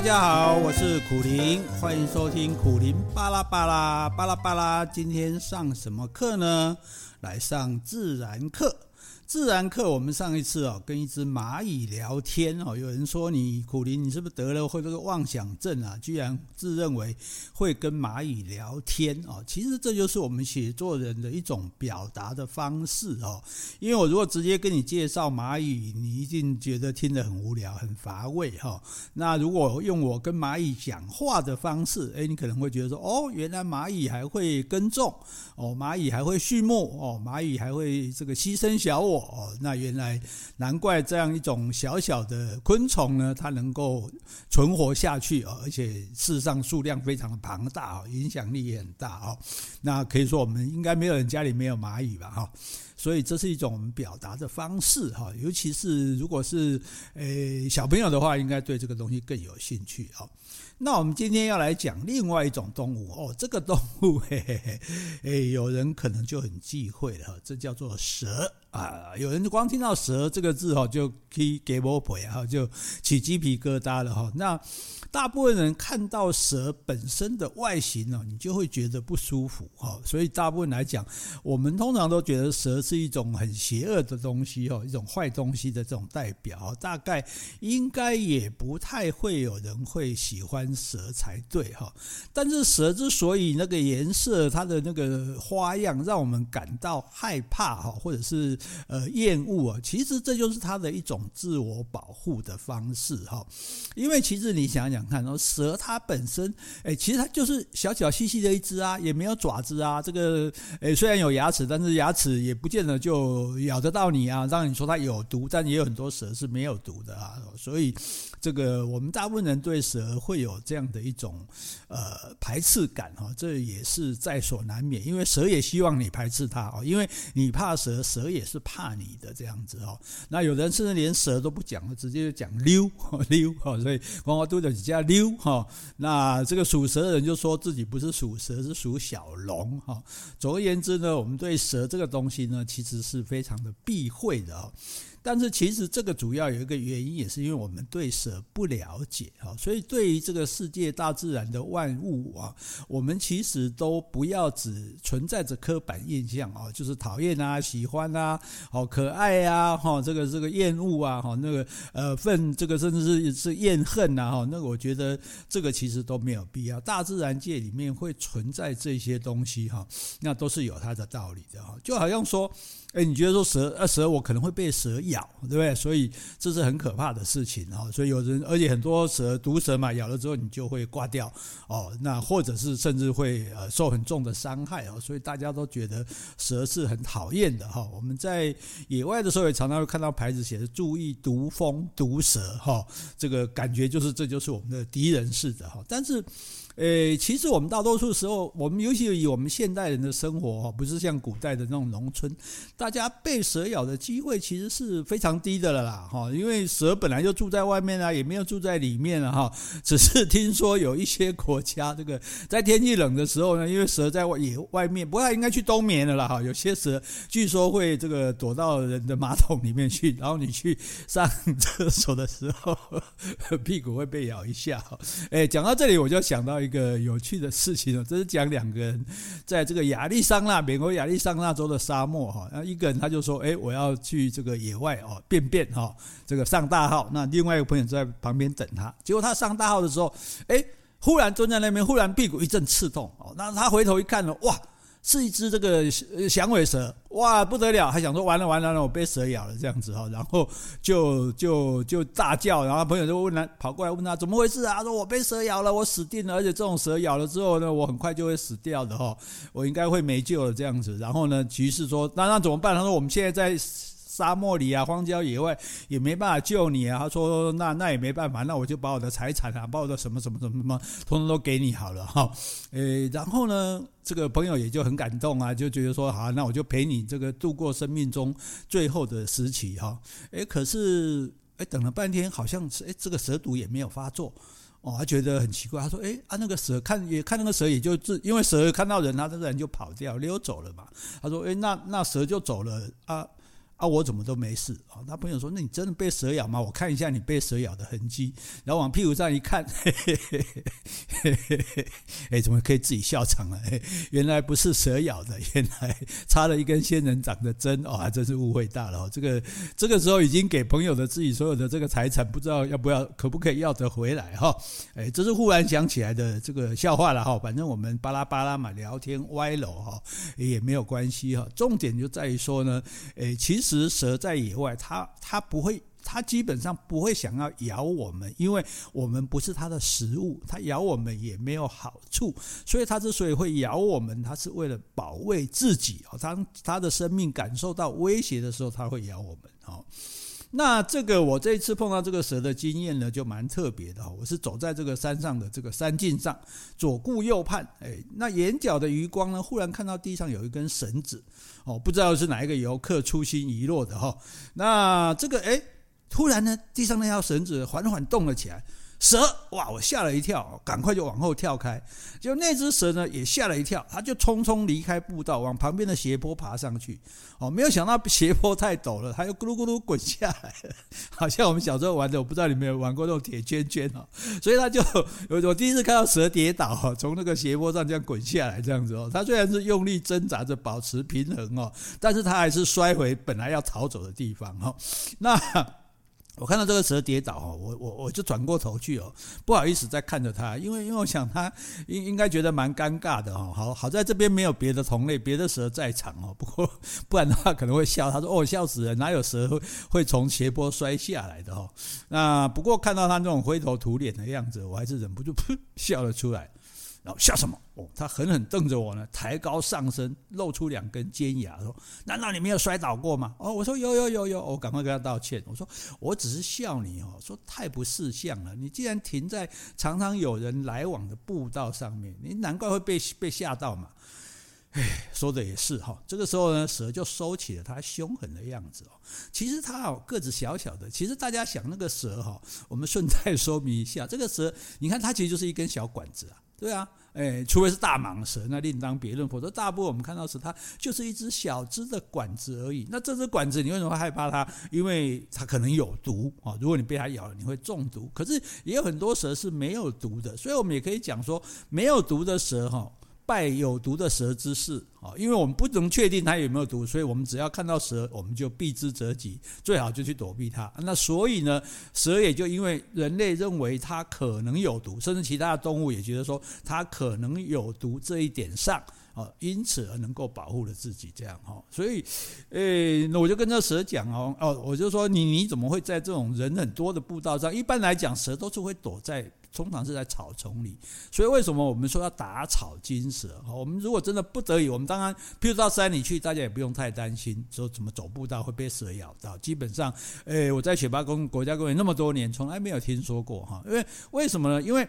大家好，我是苦灵，欢迎收听苦灵巴拉巴拉巴拉巴拉。今天上什么课呢？来上自然课。自然课，我们上一次哦，跟一只蚂蚁聊天哦，有人说你苦苓，你是不是得了会这个妄想症啊？居然自认为会跟蚂蚁聊天哦，其实这就是我们写作人的一种表达的方式哦。因为我如果直接跟你介绍蚂蚁，你一定觉得听得很无聊、很乏味哈。那如果用我跟蚂蚁讲话的方式，诶，你可能会觉得说，哦，原来蚂蚁还会耕种哦，蚂蚁还会畜牧哦，蚂蚁还会这个牺牲小我。哦，那原来难怪这样一种小小的昆虫呢，它能够存活下去哦，而且事实上数量非常的庞大哦，影响力也很大哦。那可以说我们应该没有人家里没有蚂蚁吧？哈，所以这是一种我们表达的方式哈，尤其是如果是诶小朋友的话，应该对这个东西更有兴趣哦。那我们今天要来讲另外一种动物哦，这个动物嘿嘿嘿，诶，有人可能就很忌讳了，这叫做蛇啊。有人光听到蛇这个字哈，就可以给我腿哈，就起鸡皮疙瘩了哈。那大部分人看到蛇本身的外形呢，你就会觉得不舒服哈。所以大部分来讲，我们通常都觉得蛇是一种很邪恶的东西哦，一种坏东西的这种代表。大概应该也不太会有人会喜欢蛇才对哈。但是蛇之所以那个颜色、它的那个花样让我们感到害怕哈，或者是呃厌恶啊，其实这就是它的一种自我保护的方式哈。因为其实你想想。看，蛇它本身，哎，其实它就是小小细细的一只啊，也没有爪子啊。这个，哎，虽然有牙齿，但是牙齿也不见得就咬得到你啊。让你说它有毒，但也有很多蛇是没有毒的啊。所以，这个我们大部分人对蛇会有这样的一种呃排斥感哈，这也是在所难免。因为蛇也希望你排斥它哦，因为你怕蛇，蛇也是怕你的这样子哦。那有人甚至连蛇都不讲了，直接就讲溜 溜哈。所以光华都在底下溜哈，那这个属蛇的人就说自己不是属蛇，是属小龙哈。总而言之呢，我们对蛇这个东西呢，其实是非常的避讳的哦。但是其实这个主要有一个原因，也是因为我们对蛇不了解啊，所以对于这个世界大自然的万物啊，我们其实都不要只存在着刻板印象啊，就是讨厌啊、喜欢啊、好可爱啊、哈这个这个厌恶啊、哈那个呃愤这个甚至是是怨恨呐哈，那我觉得这个其实都没有必要。大自然界里面会存在这些东西哈，那都是有它的道理的哈，就好像说。哎，你觉得说蛇啊，蛇我可能会被蛇咬，对不对？所以这是很可怕的事情啊。所以有人，而且很多蛇毒蛇嘛，咬了之后你就会挂掉哦。那或者是甚至会呃受很重的伤害哦。所以大家都觉得蛇是很讨厌的哈。我们在野外的时候也常常会看到牌子写着“注意毒蜂毒蛇”哈，这个感觉就是这就是我们的敌人似的哈。但是。诶，其实我们大多数时候，我们尤其以我们现代人的生活哈，不是像古代的那种农村，大家被蛇咬的机会其实是非常低的了啦哈，因为蛇本来就住在外面啊，也没有住在里面啊哈，只是听说有一些国家这个在天气冷的时候呢，因为蛇在外野外面，不过应该去冬眠了啦哈，有些蛇据说会这个躲到人的马桶里面去，然后你去上厕所的时候，屁股会被咬一下。诶，讲到这里我就想到一个个。一个有趣的事情哦，这是讲两个人在这个亚利桑那，美国亚利桑那州的沙漠哈，那一个人他就说，哎，我要去这个野外哦便便哈，这个上大号。那另外一个朋友在旁边等他，结果他上大号的时候，哎，忽然蹲在那边，忽然屁股一阵刺痛哦，那他回头一看呢，哇！是一只这个响尾蛇，哇，不得了！还想说完了完了，我被蛇咬了这样子哈，然后就就就大叫，然后朋友就问他，跑过来问他怎么回事啊？他说我被蛇咬了，我死定了，而且这种蛇咬了之后呢，我很快就会死掉的哈，我应该会没救了这样子。然后呢，于是说那那怎么办？他说我们现在在。沙漠里啊，荒郊野外也没办法救你啊。他说：“那那也没办法，那我就把我的财产啊，把我的什么什么什么什么，通通都给你好了哈。”诶，然后呢，这个朋友也就很感动啊，就觉得说：“好，那我就陪你这个度过生命中最后的时期哈。”诶，可是诶，等了半天，好像是诶，这个蛇毒也没有发作哦，他觉得很奇怪。他说：“诶，啊，那个蛇看也看那个蛇，也就自因为蛇看到人，他这个人就跑掉溜走了嘛。”他说：“诶，那那蛇就走了啊。”啊，我怎么都没事啊？他朋友说：“那你真的被蛇咬吗？我看一下你被蛇咬的痕迹。”然后往屁股上一看，嘿嘿嘿嘿嘿嘿，哎，怎么可以自己笑场了？原来不是蛇咬的，原来插了一根仙人掌的针哦，还真是误会大了。这个这个时候已经给朋友的自己所有的这个财产，不知道要不要，可不可以要得回来哈？哎，这是忽然想起来的这个笑话了哈。反正我们巴拉巴拉嘛，聊天歪楼哈，也没有关系哈。重点就在于说呢，哎，其实。其实蛇在野外，它它不会，它基本上不会想要咬我们，因为我们不是它的食物，它咬我们也没有好处。所以它之所以会咬我们，它是为了保卫自己哦。当它的生命感受到威胁的时候，它会咬我们哦。那这个我这一次碰到这个蛇的经验呢，就蛮特别的。我是走在这个山上的这个山径上，左顾右盼，哎，那眼角的余光呢，忽然看到地上有一根绳子，哦，不知道是哪一个游客粗心遗落的哈。那这个哎，突然呢，地上那条绳子缓缓动了起来。蛇哇！我吓了一跳，赶快就往后跳开。就那只蛇呢，也吓了一跳，它就匆匆离开步道，往旁边的斜坡爬上去。哦，没有想到 斜坡太陡了，它又咕噜咕噜滚下来，好像我们小时候玩的，我不知道你们有玩过那种铁圈圈哦。所以它就，我我第一次看到蛇跌倒，从那个斜坡上这样滚下来这样子哦。它虽然是用力挣扎着保持平衡哦，但是它还是摔回本来要逃走的地方哈。那。我看到这个蛇跌倒哦，我我我就转过头去哦，不好意思再看着它，因为因为我想它应应该觉得蛮尴尬的哦。好好在这边没有别的同类，别的蛇在场哦。不过不然的话可能会笑。他说：“哦，笑死人，哪有蛇会会从斜坡摔下来的哦？”那不过看到他那种灰头土脸的样子，我还是忍不住噗笑了出来。然后笑什么？哦，他狠狠瞪着我呢，抬高上身，露出两根尖牙，说：“难道你没有摔倒过吗？”哦，我说有有有有，我赶快跟他道歉。我说我只是笑你哦，说太不识相了。你既然停在常常有人来往的步道上面，你难怪会被被吓到嘛。哎，说的也是哈。这个时候呢，蛇就收起了它凶狠的样子哦。其实它哦个子小小的，其实大家想那个蛇哈，我们顺带说明一下，这个蛇你看它其实就是一根小管子啊。对啊，诶，除非是大蟒蛇，那另当别论。否则，大部分我们看到是它就是一只小只的管子而已。那这只管子，你为什么会害怕它？因为它可能有毒啊！如果你被它咬了，你会中毒。可是也有很多蛇是没有毒的，所以我们也可以讲说，没有毒的蛇哈。拜有毒的蛇之事啊，因为我们不能确定它有没有毒，所以我们只要看到蛇，我们就避之则吉，最好就去躲避它。那所以呢，蛇也就因为人类认为它可能有毒，甚至其他的动物也觉得说它可能有毒这一点上啊，因此而能够保护了自己这样哈。所以，诶，那我就跟这蛇讲哦，哦，我就说你你怎么会在这种人很多的步道上？一般来讲，蛇都是会躲在。通常是在草丛里，所以为什么我们说要打草惊蛇？我们如果真的不得已，我们当然，譬如到山里去，大家也不用太担心，说怎么走步道会被蛇咬到。基本上，诶，我在雪霸公国家公园那么多年，从来没有听说过哈。因为为什么呢？因为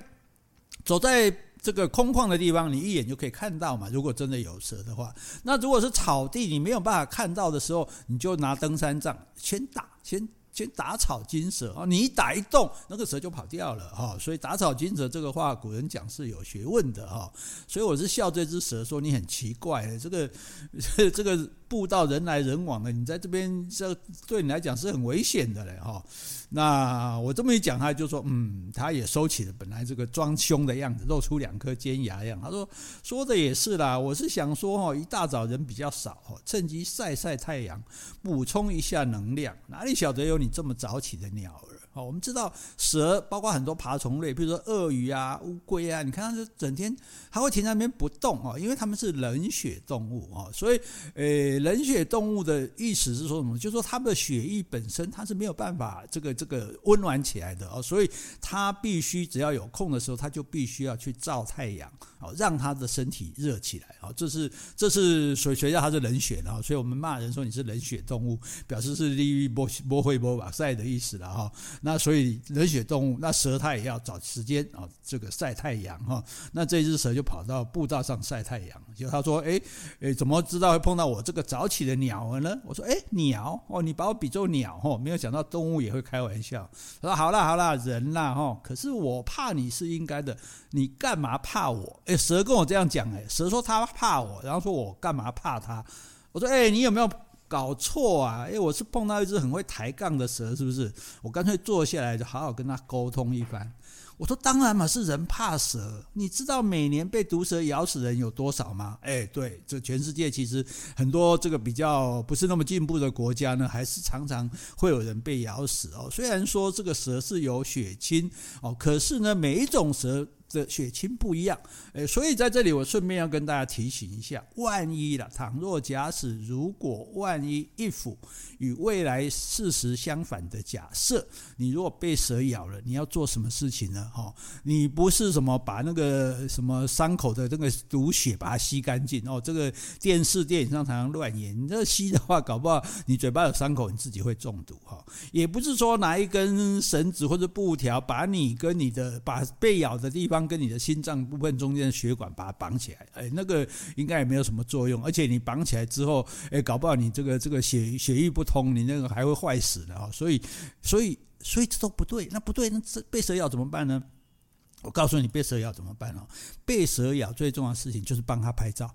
走在这个空旷的地方，你一眼就可以看到嘛。如果真的有蛇的话，那如果是草地，你没有办法看到的时候，你就拿登山杖先打先。先打草惊蛇啊！你一打一动，那个蛇就跑掉了哈。所以打草惊蛇这个话，古人讲是有学问的哈。所以我是笑这只蛇，说你很奇怪，这个 这个步道人来人往的，你在这边这对你来讲是很危险的嘞哈。那我这么一讲，他就说嗯，他也收起了本来这个装凶的样子，露出两颗尖牙一样。他说说的也是啦，我是想说哈，一大早人比较少哈，趁机晒晒太阳，补充一下能量。哪里晓得有你这么早起的鸟儿？好，我们知道蛇包括很多爬虫类，比如说鳄鱼啊、乌龟啊，你看它就整天它会停在那边不动哦，因为它们是冷血动物哦，所以呃，冷血动物的意思是说什么？就是说它们的血液本身它是没有办法这个这个温暖起来的哦，所以它必须只要有空的时候，它就必须要去照太阳啊，让他的身体热起来啊，这是这是所以谁叫它是冷血的啊？所以我们骂人说你是冷血动物，表示是利于波波会波瓦晒的意思了哈。那所以冷血动物，那蛇它也要找时间啊，这个晒太阳哈。那这只蛇就跑到步道上晒太阳。就他说：“哎哎，怎么知道会碰到我这个早起的鸟儿呢？”我说：“哎，鸟哦，你把我比作鸟哦，没有想到动物也会开玩笑。”他说：“好啦好啦，人啦哈，可是我怕你是应该的，你干嘛怕我？”蛇跟我这样讲，哎，蛇说他怕我，然后说我干嘛怕他？我说：“哎，你有没有？”搞错啊！诶，我是碰到一只很会抬杠的蛇，是不是？我干脆坐下来，就好好跟他沟通一番。我说当然嘛，是人怕蛇。你知道每年被毒蛇咬死人有多少吗？哎，对，这全世界其实很多这个比较不是那么进步的国家呢，还是常常会有人被咬死哦。虽然说这个蛇是有血清哦，可是呢，每一种蛇。的血清不一样，诶，所以在这里我顺便要跟大家提醒一下，万一了，倘若假使如果万一 if 与未来事实相反的假设，你如果被蛇咬了，你要做什么事情呢？哈，你不是什么把那个什么伤口的那个毒血把它吸干净哦，这个电视电影上常常乱演，你这吸的话，搞不好你嘴巴有伤口，你自己会中毒哈。也不是说拿一根绳子或者布条把你跟你的把被咬的地方。跟你的心脏部分中间的血管把它绑起来，哎，那个应该也没有什么作用，而且你绑起来之后，哎，搞不好你这个这个血血液不通，你那个还会坏死的哦！所以，所以，所以这都不对，那不对，那这被蛇咬怎么办呢？我告诉你，被蛇咬怎么办哦？被蛇咬最重要的事情就是帮他拍照。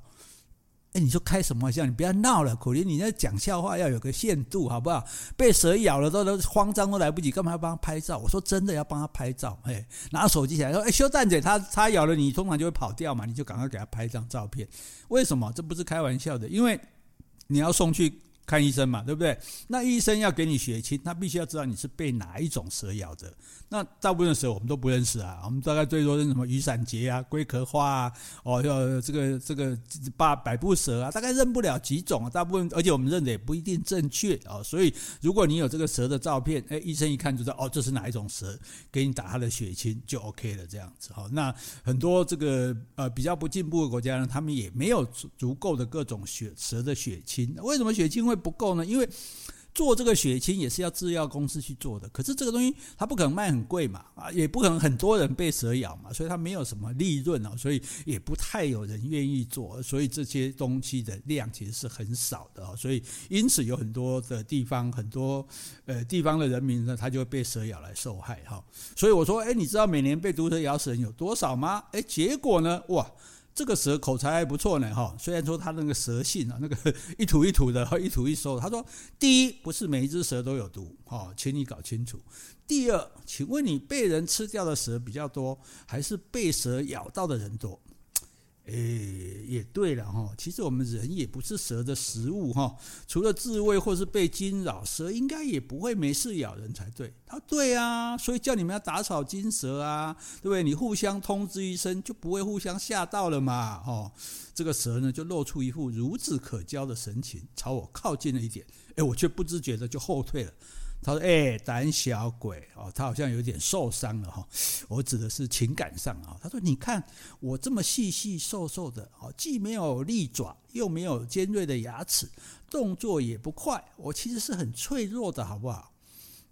哎，你说开什么玩笑？你不要闹了，苦林，你那讲笑话要有个限度，好不好？被蛇咬了都都慌张都来不及，干嘛要帮他拍照？我说真的要帮他拍照，哎，拿手机起来说，哎，修蛋姐，他他咬了你，通常就会跑掉嘛，你就赶快给他拍一张照片。为什么？这不是开玩笑的，因为你要送去。看医生嘛，对不对？那医生要给你血清，他必须要知道你是被哪一种蛇咬的。那大部分的蛇我们都不认识啊，我们大概最多认什么雨伞节啊、龟壳花啊，哦，要这个这个八百步蛇啊，大概认不了几种啊。大部分，而且我们认的也不一定正确啊。所以，如果你有这个蛇的照片，哎，医生一看就知道，哦，这是哪一种蛇，给你打它的血清就 OK 了，这样子哈。那很多这个呃比较不进步的国家呢，他们也没有足足够的各种血蛇的血清。为什么血清会不够呢，因为做这个血清也是要制药公司去做的，可是这个东西它不可能卖很贵嘛，啊，也不可能很多人被蛇咬嘛，所以它没有什么利润啊，所以也不太有人愿意做，所以这些东西的量其实是很少的啊，所以因此有很多的地方，很多呃地方的人民呢，他就会被蛇咬来受害哈，所以我说，哎，你知道每年被毒蛇咬死人有多少吗？哎，结果呢，哇！这个蛇口才还不错呢，哈！虽然说它那个蛇性啊，那个 一吐一吐的，一吐一收。他说：第一，不是每一只蛇都有毒，哈，请你搞清楚。第二，请问你被人吃掉的蛇比较多，还是被蛇咬到的人多？诶，也对了哈，其实我们人也不是蛇的食物哈，除了自卫或是被惊扰，蛇应该也不会没事咬人才对。他对啊，所以叫你们要打草惊蛇啊，对不对？你互相通知一声，就不会互相吓到了嘛。哦，这个蛇呢，就露出一副孺子可教的神情，朝我靠近了一点，诶，我却不自觉的就后退了。他说：“哎，胆小鬼哦，他好像有点受伤了哈。我指的是情感上啊。他说：你看我这么细细瘦瘦的哦，既没有利爪，又没有尖锐的牙齿，动作也不快，我其实是很脆弱的，好不好？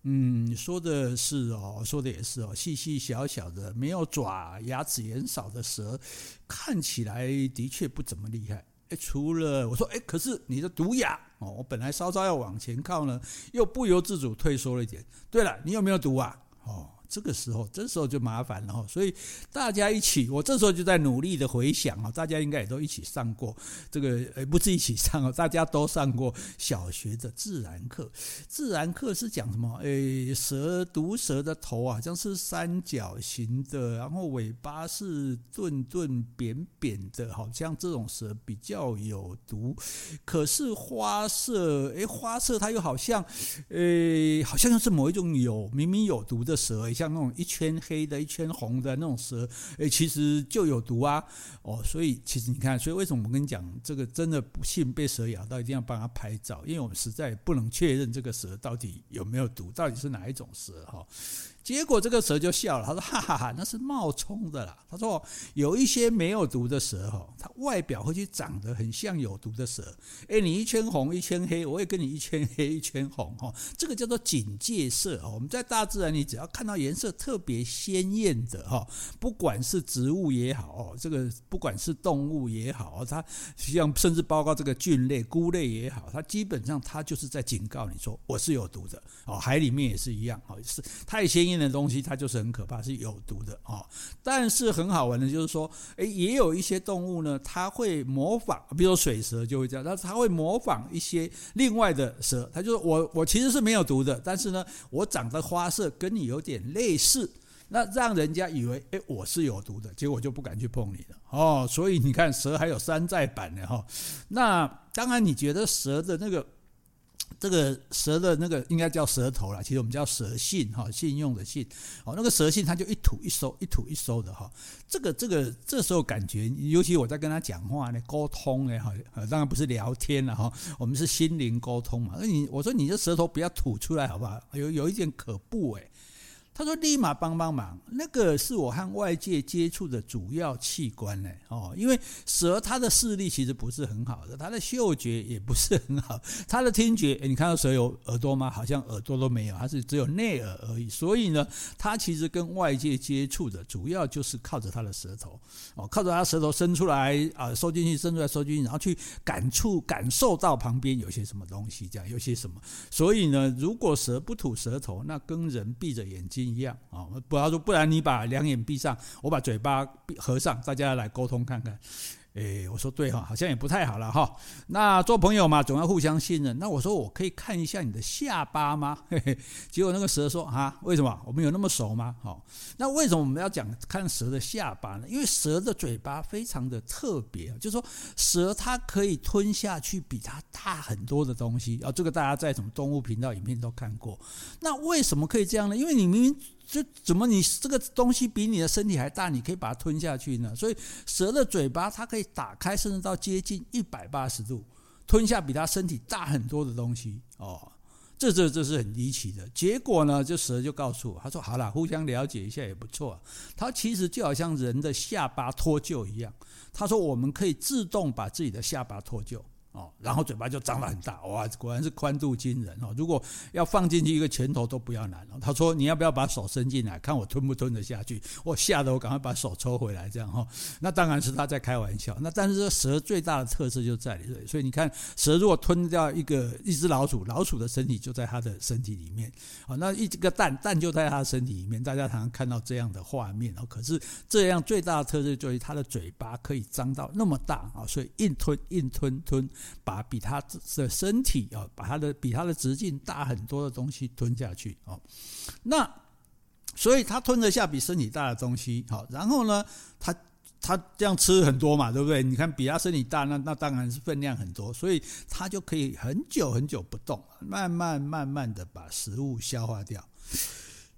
嗯，说的是哦，说的也是哦，细细小小的，没有爪，牙齿也很少的蛇，看起来的确不怎么厉害。”哎，除了我说，哎，可是你的毒牙哦，我本来稍稍要往前靠呢，又不由自主退缩了一点。对了，你有没有毒啊？哦。这个时候，这时候就麻烦了哈。所以大家一起，我这时候就在努力的回想啊，大家应该也都一起上过这个，呃，不是一起上哦，大家都上过小学的自然课。自然课是讲什么？诶，蛇毒蛇的头啊，像是三角形的，然后尾巴是钝钝扁扁的，好像这种蛇比较有毒。可是花色，诶，花色它又好像，诶，好像又是某一种有明明有毒的蛇，像。像那种一圈黑的、一圈红的那种蛇，诶，其实就有毒啊！哦，所以其实你看，所以为什么我跟你讲，这个真的不幸被蛇咬到，一定要帮它拍照，因为我们实在不能确认这个蛇到底有没有毒，到底是哪一种蛇哈。结果这个蛇就笑了，他说：“哈哈哈，那是冒充的啦。”他说：“有一些没有毒的蛇哈，它外表会去长得很像有毒的蛇。诶，你一圈红一圈黑，我也跟你一圈黑一圈红哈，这个叫做警戒色哦。我们在大自然里，只要看到颜色特别鲜艳的哈，不管是植物也好哦，这个不管是动物也好，它像甚至包括这个菌类、菇类也好，它基本上它就是在警告你说我是有毒的哦。海里面也是一样哦，是太鲜艳。的东西，它就是很可怕，是有毒的哦。但是很好玩的，就是说，诶，也有一些动物呢，它会模仿，比如说水蛇就会这样，它它会模仿一些另外的蛇，它就是我我其实是没有毒的，但是呢，我长的花色跟你有点类似，那让人家以为诶，我是有毒的，结果就不敢去碰你了哦。所以你看，蛇还有山寨版的哈。那当然，你觉得蛇的那个。这个蛇的那个应该叫舌头啦，其实我们叫蛇信哈，信用的信哦，那个蛇信它就一吐一收，一吐一收的哈。这个这个这时候感觉，尤其我在跟他讲话呢，沟通呢哈，当然不是聊天了哈，我们是心灵沟通嘛。那你我说你这舌头不要吐出来好不好？有有一点可怖诶。他说：“立马帮帮忙，那个是我和外界接触的主要器官呢。哦，因为蛇它的视力其实不是很好的，它的嗅觉也不是很好，它的听觉，你看到蛇有耳朵吗？好像耳朵都没有，它是只有内耳而已。所以呢，它其实跟外界接触的主要就是靠着它的舌头，哦，靠着它舌头伸出来啊，收进去，伸出来，收进去，然后去感触、感受到旁边有些什么东西，这样有些什么。所以呢，如果蛇不吐舌头，那跟人闭着眼睛。”一样啊，不要说，不然你把两眼闭上，我把嘴巴闭合上，大家来沟通看看。诶，我说对哈，好像也不太好了哈。那做朋友嘛，总要互相信任。那我说我可以看一下你的下巴吗？嘿嘿。结果那个蛇说啊，为什么？我们有那么熟吗？好，那为什么我们要讲看蛇的下巴呢？因为蛇的嘴巴非常的特别，就是说蛇它可以吞下去比它大很多的东西啊。这个大家在什么动物频道影片都看过。那为什么可以这样呢？因为你明明。就怎么你这个东西比你的身体还大，你可以把它吞下去呢？所以蛇的嘴巴它可以打开，甚至到接近一百八十度，吞下比它身体大很多的东西哦。这这这是很离奇的。结果呢，这蛇就告诉我，他说：“好了，互相了解一下也不错。”它其实就好像人的下巴脱臼一样。他说：“我们可以自动把自己的下巴脱臼。”哦，然后嘴巴就张得很大，哇，果然是宽度惊人哦！如果要放进去一个拳头都不要难哦。他说：“你要不要把手伸进来，看我吞不吞得下去？”我吓得我赶快把手抽回来，这样哈。那当然是他在开玩笑。那但是这蛇最大的特色就在这里，所以你看，蛇如果吞掉一个一只老鼠，老鼠的身体就在它的身体里面啊。那一个蛋，蛋就在它的身体里面。大家常常看到这样的画面哦。可是这样最大的特色就是它的嘴巴可以张到那么大啊，所以硬吞硬吞吞。把比他的身体啊，把他的比他的直径大很多的东西吞下去哦，那所以他吞得下比身体大的东西，好，然后呢，他他这样吃很多嘛，对不对？你看比他身体大，那那当然是分量很多，所以他就可以很久很久不动，慢慢慢慢的把食物消化掉。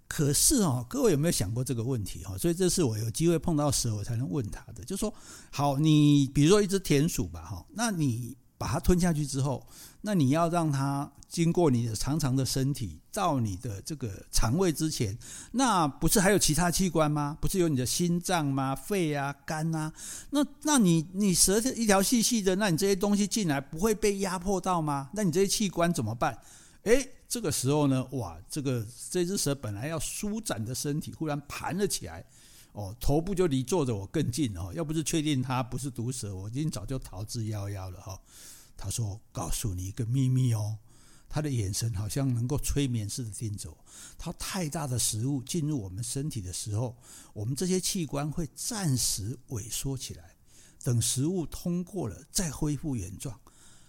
可是哦，各位有没有想过这个问题哈？所以这是我有机会碰到蛇，我才能问他的，就说，好，你比如说一只田鼠吧，哈，那你。把它吞下去之后，那你要让它经过你的长长的身体到你的这个肠胃之前，那不是还有其他器官吗？不是有你的心脏吗？肺啊、肝啊？那那你你舌头一条细细的，那你这些东西进来不会被压迫到吗？那你这些器官怎么办？诶，这个时候呢，哇，这个这只蛇本来要舒展的身体忽然盘了起来。哦，头部就离坐着我更近哦，要不是确定它不是毒蛇，我已经早就逃之夭夭了哈。他说：“告诉你一个秘密哦。”他的眼神好像能够催眠似的盯着我。他太大的食物进入我们身体的时候，我们这些器官会暂时萎缩起来，等食物通过了再恢复原状。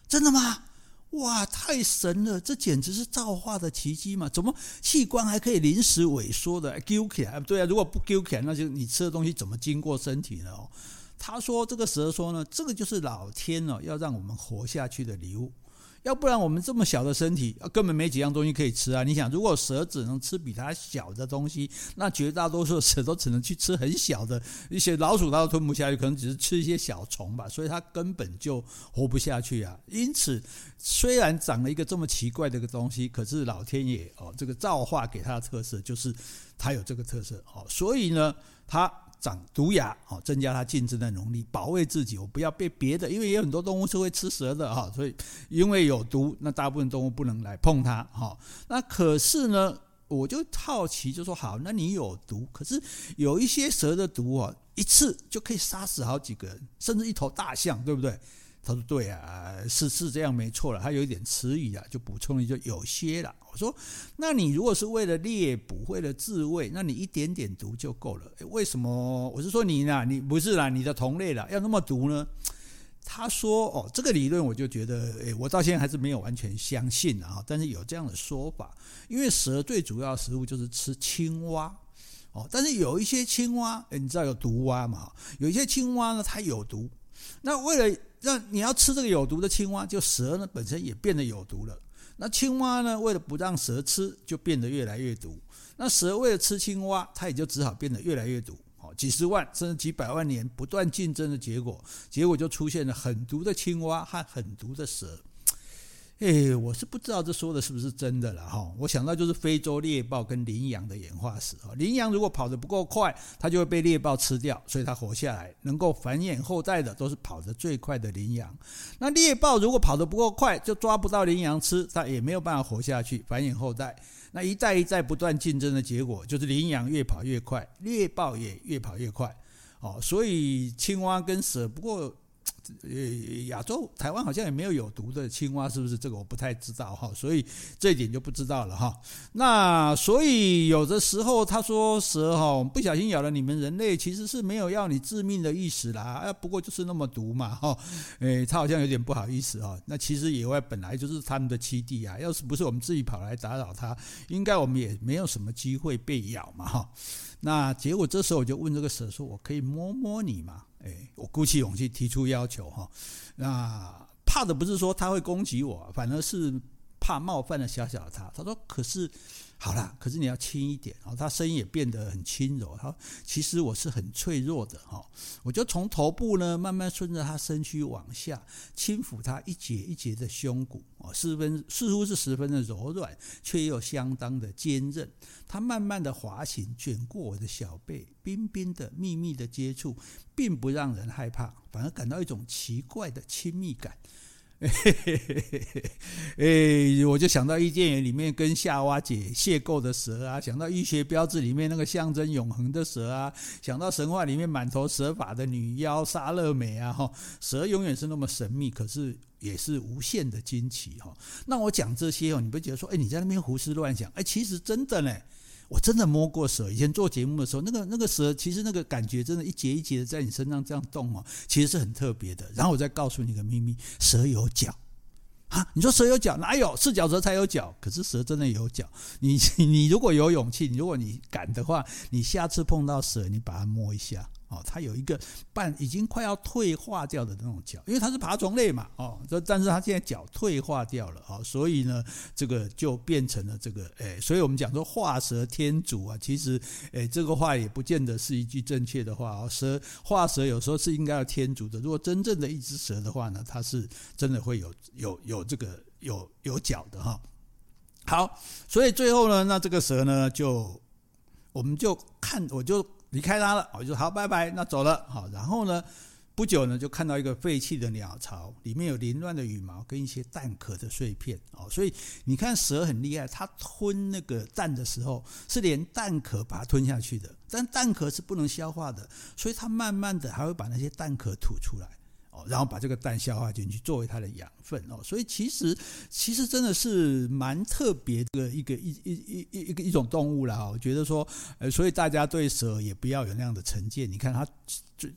真的吗？哇，太神了！这简直是造化的奇迹嘛！怎么器官还可以临时萎缩的？揪起来？对啊，如果不揪起来，那就你吃的东西怎么经过身体呢？哦，他说这个蛇说呢，这个就是老天哦，要让我们活下去的礼物。要不然我们这么小的身体，根本没几样东西可以吃啊！你想，如果蛇只能吃比它小的东西，那绝大多数蛇都只能去吃很小的一些老鼠，它都吞不下去，可能只是吃一些小虫吧，所以它根本就活不下去啊！因此，虽然长了一个这么奇怪的一个东西，可是老天爷哦，这个造化给它的特色就是它有这个特色哦，所以呢，它。长毒牙，哦增加它竞争的能力，保卫自己。我不要被别的，因为也有很多动物是会吃蛇的哈，所以因为有毒，那大部分动物不能来碰它哈。那可是呢，我就好奇，就说好，那你有毒，可是有一些蛇的毒啊，一次就可以杀死好几个人，甚至一头大象，对不对？他说对啊，是是这样没错了。他有一点迟疑啊，就补充一句有些了。我说，那你如果是为了猎捕，为了自卫，那你一点点毒就够了。为什么？我是说你呢？你不是啦，你的同类了，要那么毒呢？他说哦，这个理论我就觉得，诶，我到现在还是没有完全相信啊。但是有这样的说法，因为蛇最主要的食物就是吃青蛙。哦，但是有一些青蛙，诶你知道有毒蛙嘛？有一些青蛙呢，它有毒。那为了那你要吃这个有毒的青蛙，就蛇呢本身也变得有毒了。那青蛙呢，为了不让蛇吃，就变得越来越毒。那蛇为了吃青蛙，它也就只好变得越来越毒。哦，几十万甚至几百万年不断竞争的结果，结果就出现了很毒的青蛙和很毒的蛇。哎，我是不知道这说的是不是真的了哈。我想到就是非洲猎豹跟羚羊的演化史哈。羚羊如果跑得不够快，它就会被猎豹吃掉，所以它活下来，能够繁衍后代的都是跑得最快的羚羊。那猎豹如果跑得不够快，就抓不到羚羊吃，它也没有办法活下去，繁衍后代。那一代一代不断竞争的结果，就是羚羊越跑越快，猎豹也越跑越快。哦，所以青蛙跟蛇不过。呃，亚洲台湾好像也没有有毒的青蛙，是不是？这个我不太知道哈，所以这一点就不知道了哈。那所以有的时候他说蛇哈不小心咬了你们人类，其实是没有要你致命的意思啦，啊，不过就是那么毒嘛哈。诶，他好像有点不好意思哈。那其实野外本来就是他们的栖地啊，要是不是我们自己跑来打扰他，应该我们也没有什么机会被咬嘛哈。那结果这时候我就问这个蛇说：“我可以摸摸你吗？”哎，我鼓起勇气提出要求哈。那怕的不是说他会攻击我，反而是怕冒犯了小小的他。他说：“可是。”好啦，可是你要轻一点啊！他声音也变得很轻柔。他说：“其实我是很脆弱的哈。”我就从头部呢慢慢顺着他身躯往下轻抚他一节一节的胸骨啊，十分似乎是十分的柔软，却又相当的坚韧。他慢慢的滑行卷过我的小背，冰冰的密密的接触，并不让人害怕，反而感到一种奇怪的亲密感。嘿嘿嘿嘿嘿，哎，我就想到伊甸园里面跟夏娃姐邂逅的蛇啊，想到医学标志里面那个象征永恒的蛇啊，想到神话里面满头蛇发的女妖莎乐美啊，哈，蛇永远是那么神秘，可是也是无限的惊奇哈。那我讲这些哦，你不觉得说，哎，你在那边胡思乱想？哎，其实真的呢。我真的摸过蛇，以前做节目的时候，那个那个蛇，其实那个感觉真的，一节一节的在你身上这样动哦，其实是很特别的。然后我再告诉你个秘密，蛇有脚啊！你说蛇有脚，哪有？四脚蛇才有脚，可是蛇真的有脚。你你如果有勇气，如果你敢的话，你下次碰到蛇，你把它摸一下。哦，它有一个半已经快要退化掉的那种脚，因为它是爬虫类嘛，哦，这但是它现在脚退化掉了，哦，所以呢，这个就变成了这个，诶，所以我们讲说画蛇添足啊，其实，诶，这个话也不见得是一句正确的话哦，蛇画蛇有时候是应该要添足的，如果真正的一只蛇的话呢，它是真的会有有有这个有有脚的哈。好，所以最后呢，那这个蛇呢，就我们就看我就。离开他了，我就说好，拜拜，那走了。好，然后呢，不久呢，就看到一个废弃的鸟巢，里面有凌乱的羽毛跟一些蛋壳的碎片。哦，所以你看蛇很厉害，它吞那个蛋的时候，是连蛋壳把它吞下去的，但蛋壳是不能消化的，所以它慢慢的还会把那些蛋壳吐出来。然后把这个蛋消化进去，作为它的养分哦，所以其实其实真的是蛮特别的一个一一一一一个一种动物了哈。我觉得说，呃，所以大家对蛇也不要有那样的成见。你看它嘴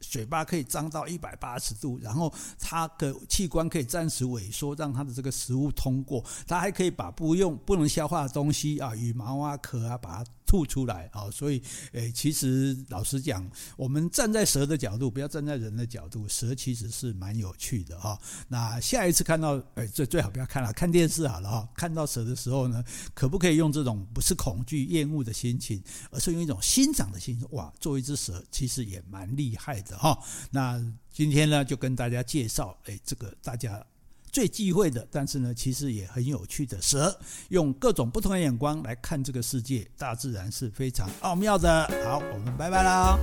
嘴巴可以张到一百八十度，然后它的器官可以暂时萎缩，让它的这个食物通过。它还可以把不用不能消化的东西啊，羽毛啊、壳啊，把它。吐出来啊，所以诶，其实老实讲，我们站在蛇的角度，不要站在人的角度，蛇其实是蛮有趣的哈。那下一次看到诶，最最好不要看了，看电视好了哈。看到蛇的时候呢，可不可以用这种不是恐惧、厌恶的心情，而是用一种欣赏的心情？哇，做一只蛇其实也蛮厉害的哈。那今天呢，就跟大家介绍，诶，这个大家。最忌讳的，但是呢，其实也很有趣的蛇，用各种不同的眼光来看这个世界，大自然是非常奥妙的。好，我们拜拜啦。